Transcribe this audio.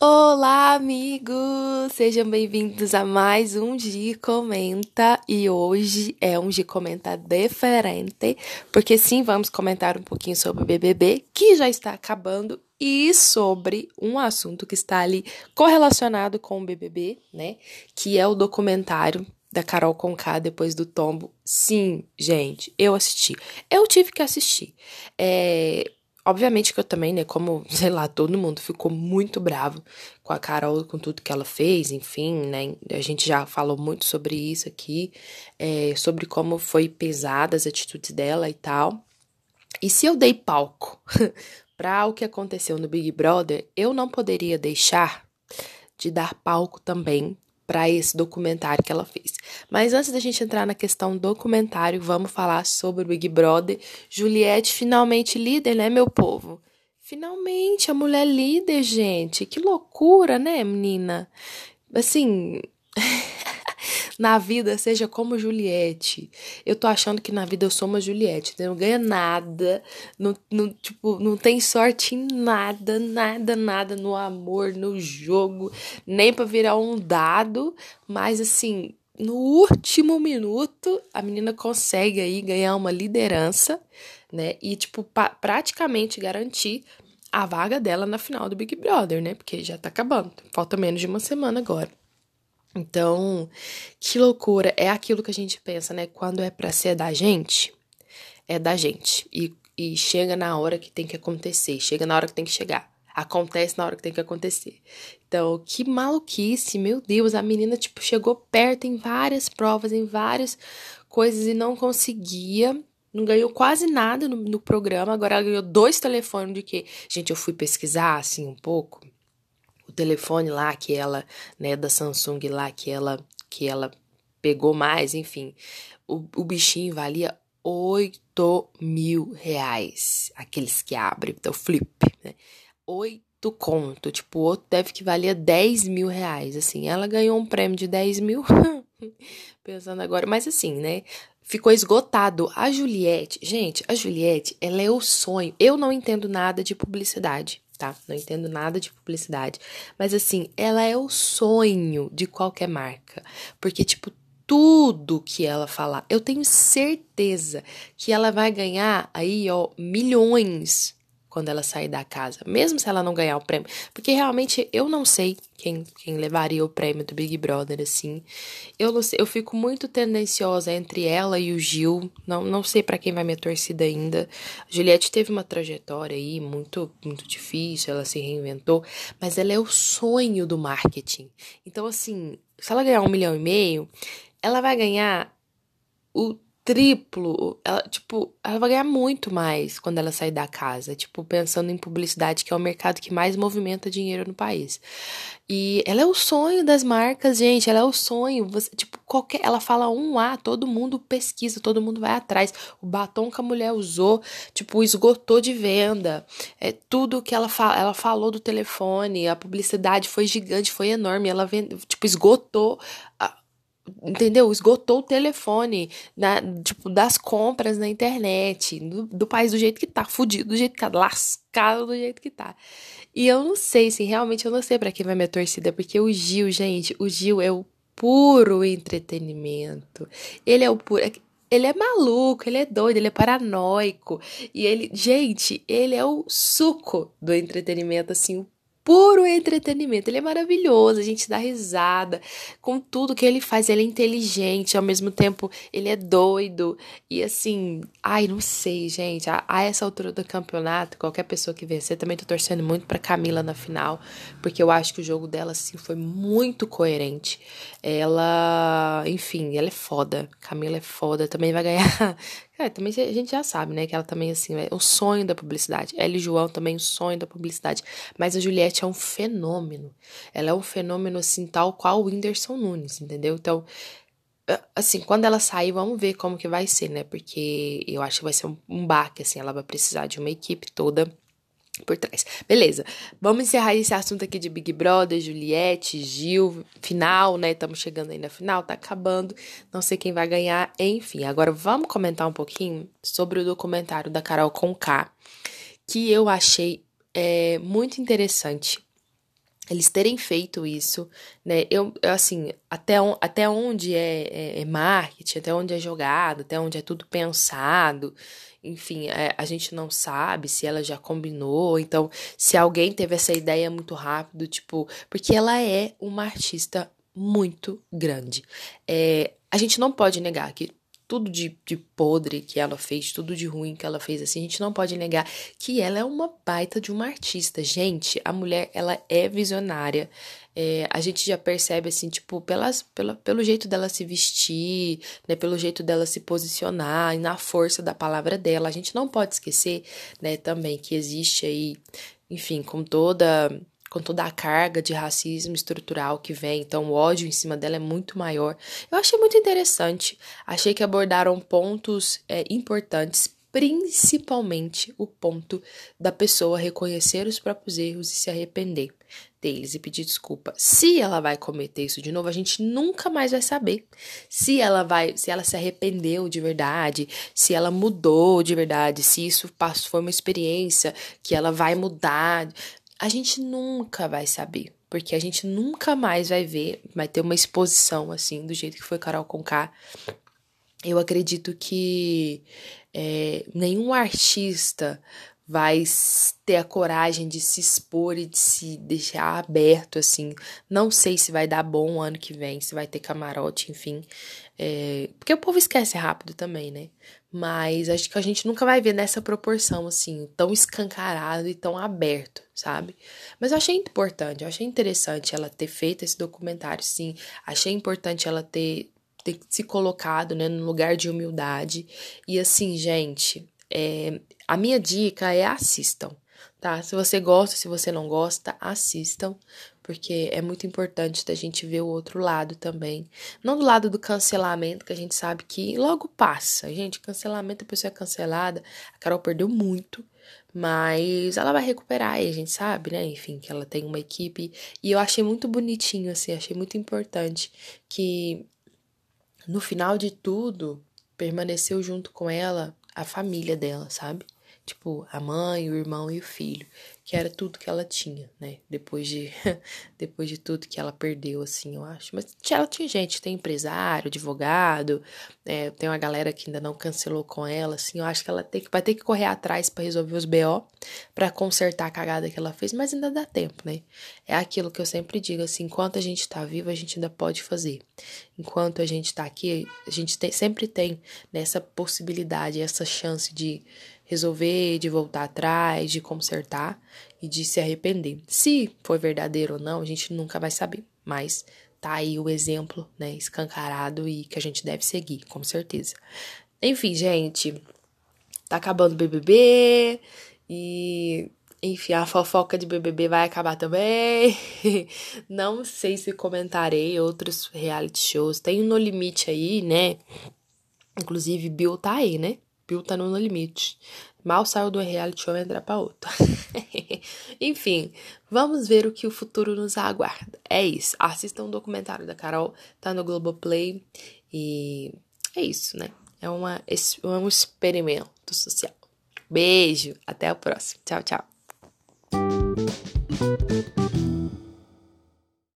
Olá, amigos! Sejam bem-vindos a mais um Gi Comenta e hoje é um Gi Comenta diferente, porque sim, vamos comentar um pouquinho sobre o BBB, que já está acabando, e sobre um assunto que está ali correlacionado com o BBB, né? Que é o documentário da Carol Conká depois do tombo. Sim, gente, eu assisti. Eu tive que assistir. É, Obviamente que eu também, né, como, sei lá, todo mundo ficou muito bravo com a Carol, com tudo que ela fez, enfim, né, a gente já falou muito sobre isso aqui, é, sobre como foi pesada as atitudes dela e tal. E se eu dei palco para o que aconteceu no Big Brother, eu não poderia deixar de dar palco também para esse documentário que ela fez. Mas antes da gente entrar na questão documentário, vamos falar sobre o Big Brother. Juliette finalmente líder, né, meu povo? Finalmente a mulher líder, gente. Que loucura, né, menina? Assim, na vida seja como Juliette. Eu tô achando que na vida eu sou uma Juliette, não ganha nada, não, não, tipo, não tem sorte em nada, nada, nada no amor, no jogo, nem para virar um dado, mas assim, no último minuto a menina consegue aí ganhar uma liderança, né? E tipo, praticamente garantir a vaga dela na final do Big Brother, né? Porque já tá acabando. Falta menos de uma semana agora. Então, que loucura. É aquilo que a gente pensa, né? Quando é pra ser da gente, é da gente. E, e chega na hora que tem que acontecer, chega na hora que tem que chegar. Acontece na hora que tem que acontecer. Então, que maluquice, meu Deus. A menina, tipo, chegou perto em várias provas, em várias coisas e não conseguia. Não ganhou quase nada no, no programa. Agora ela ganhou dois telefones de que, gente, eu fui pesquisar assim um pouco telefone lá que ela, né, da Samsung lá que ela, que ela pegou mais, enfim. O, o bichinho valia 8 mil reais. Aqueles que abrem, então flip, né? 8 conto. Tipo, o outro deve que valia 10 mil reais. Assim, ela ganhou um prêmio de 10 mil. Pensando agora, mas assim, né? Ficou esgotado. A Juliette, gente, a Juliette, ela é o sonho. Eu não entendo nada de publicidade tá? Não entendo nada de publicidade. Mas assim, ela é o sonho de qualquer marca. Porque, tipo, tudo que ela falar, eu tenho certeza que ela vai ganhar aí, ó, milhões quando ela sair da casa, mesmo se ela não ganhar o prêmio, porque realmente eu não sei quem, quem levaria o prêmio do Big Brother assim. Eu não sei, eu fico muito tendenciosa entre ela e o Gil. Não, não sei para quem vai minha torcida ainda. A Juliette teve uma trajetória aí muito muito difícil, ela se reinventou, mas ela é o sonho do marketing. Então assim, se ela ganhar um milhão e meio, ela vai ganhar o triplo, ela, tipo, ela vai ganhar muito mais quando ela sair da casa, tipo, pensando em publicidade, que é o mercado que mais movimenta dinheiro no país. E ela é o sonho das marcas, gente, ela é o sonho, você, tipo, qualquer, ela fala um A, todo mundo pesquisa, todo mundo vai atrás. O batom que a mulher usou, tipo, esgotou de venda. É tudo que ela fala, ela falou do telefone, a publicidade foi gigante, foi enorme, ela vende, tipo, esgotou a, entendeu? Esgotou o telefone na, tipo, das compras na internet, do, do, país do jeito que tá, fudido do jeito que tá, lascado do jeito que tá. E eu não sei, assim, realmente eu não sei para quem vai minha torcida, porque o Gil, gente, o Gil é o puro entretenimento. Ele é o puro. Ele é maluco, ele é doido, ele é paranoico. E ele, gente, ele é o suco do entretenimento, assim, o puro entretenimento. Ele é maravilhoso, a gente dá risada com tudo que ele faz. Ele é inteligente, ao mesmo tempo ele é doido. E assim, ai, não sei, gente. A, a essa altura do campeonato, qualquer pessoa que vencer, também tô torcendo muito pra Camila na final, porque eu acho que o jogo dela, assim, foi muito coerente. Ela, enfim, ela é foda. Camila é foda, também vai ganhar é, também a gente já sabe, né? Que ela também, assim, é o sonho da publicidade. Ela e João também o sonho da publicidade. Mas a Juliette é um fenômeno. Ela é um fenômeno, assim, tal qual o Whindersson Nunes, entendeu? Então, assim, quando ela sair, vamos ver como que vai ser, né? Porque eu acho que vai ser um, um baque, assim. Ela vai precisar de uma equipe toda por trás. Beleza, vamos encerrar esse assunto aqui de Big Brother, Juliette, Gil, final, né? Estamos chegando aí na final, tá acabando, não sei quem vai ganhar, enfim. Agora vamos comentar um pouquinho sobre o documentário da Carol Conká, que eu achei é, muito interessante eles terem feito isso, né? Eu, assim, até, on, até onde é, é, é, marketing, até onde é jogado, até onde é tudo pensado, enfim, é, a gente não sabe se ela já combinou, então, se alguém teve essa ideia muito rápido, tipo, porque ela é uma artista muito grande. É, a gente não pode negar que tudo de, de podre que ela fez, tudo de ruim que ela fez, assim, a gente não pode negar que ela é uma baita de uma artista. Gente, a mulher, ela é visionária. É, a gente já percebe, assim, tipo, pelas, pela, pelo jeito dela se vestir, né, pelo jeito dela se posicionar e na força da palavra dela. A gente não pode esquecer, né, também que existe aí, enfim, com toda com toda a carga de racismo estrutural que vem, então o ódio em cima dela é muito maior. Eu achei muito interessante, achei que abordaram pontos é, importantes, principalmente o ponto da pessoa reconhecer os próprios erros e se arrepender deles e pedir desculpa. Se ela vai cometer isso de novo, a gente nunca mais vai saber. Se ela vai, se ela se arrependeu de verdade, se ela mudou de verdade, se isso passou, foi uma experiência que ela vai mudar a gente nunca vai saber, porque a gente nunca mais vai ver, vai ter uma exposição assim, do jeito que foi Carol Conká. Eu acredito que é, nenhum artista vai ter a coragem de se expor e de se deixar aberto, assim. Não sei se vai dar bom ano que vem, se vai ter camarote, enfim. É, porque o povo esquece rápido também, né? Mas acho que a gente nunca vai ver nessa proporção, assim, tão escancarado e tão aberto, sabe? Mas eu achei importante, eu achei interessante ela ter feito esse documentário, sim. Achei importante ela ter, ter se colocado, né, no lugar de humildade. E assim, gente, é, a minha dica é assistam, tá? Se você gosta, se você não gosta, assistam, porque é muito importante da gente ver o outro lado também. Não do lado do cancelamento, que a gente sabe que logo passa. Gente, cancelamento, a pessoa é cancelada. A Carol perdeu muito, mas ela vai recuperar e a gente sabe, né? Enfim, que ela tem uma equipe. E eu achei muito bonitinho, assim, achei muito importante que no final de tudo permaneceu junto com ela a família dela, sabe? Tipo, a mãe, o irmão e o filho, que era tudo que ela tinha, né? Depois de depois de tudo que ela perdeu, assim, eu acho. Mas ela tinha gente, tem empresário, advogado, é, tem uma galera que ainda não cancelou com ela, assim. Eu acho que ela tem que, vai ter que correr atrás para resolver os BO, para consertar a cagada que ela fez, mas ainda dá tempo, né? É aquilo que eu sempre digo, assim, enquanto a gente tá vivo, a gente ainda pode fazer. Enquanto a gente tá aqui, a gente tem, sempre tem nessa possibilidade, essa chance de resolver, de voltar atrás, de consertar e de se arrepender. Se foi verdadeiro ou não, a gente nunca vai saber, mas tá aí o exemplo, né, escancarado e que a gente deve seguir, com certeza. Enfim, gente, tá acabando o BBB e enfim, a fofoca de BBB vai acabar também. Não sei se comentarei outros reality shows. Tem um No Limite aí, né? Inclusive, Bill tá aí, né? Bill tá no limite. Mal saiu do reality show entrar pra outra. Enfim, vamos ver o que o futuro nos aguarda. É isso. Assistam o um documentário da Carol, tá no Globoplay. E é isso, né? É, uma, é um experimento social. Beijo, até o próximo. Tchau, tchau.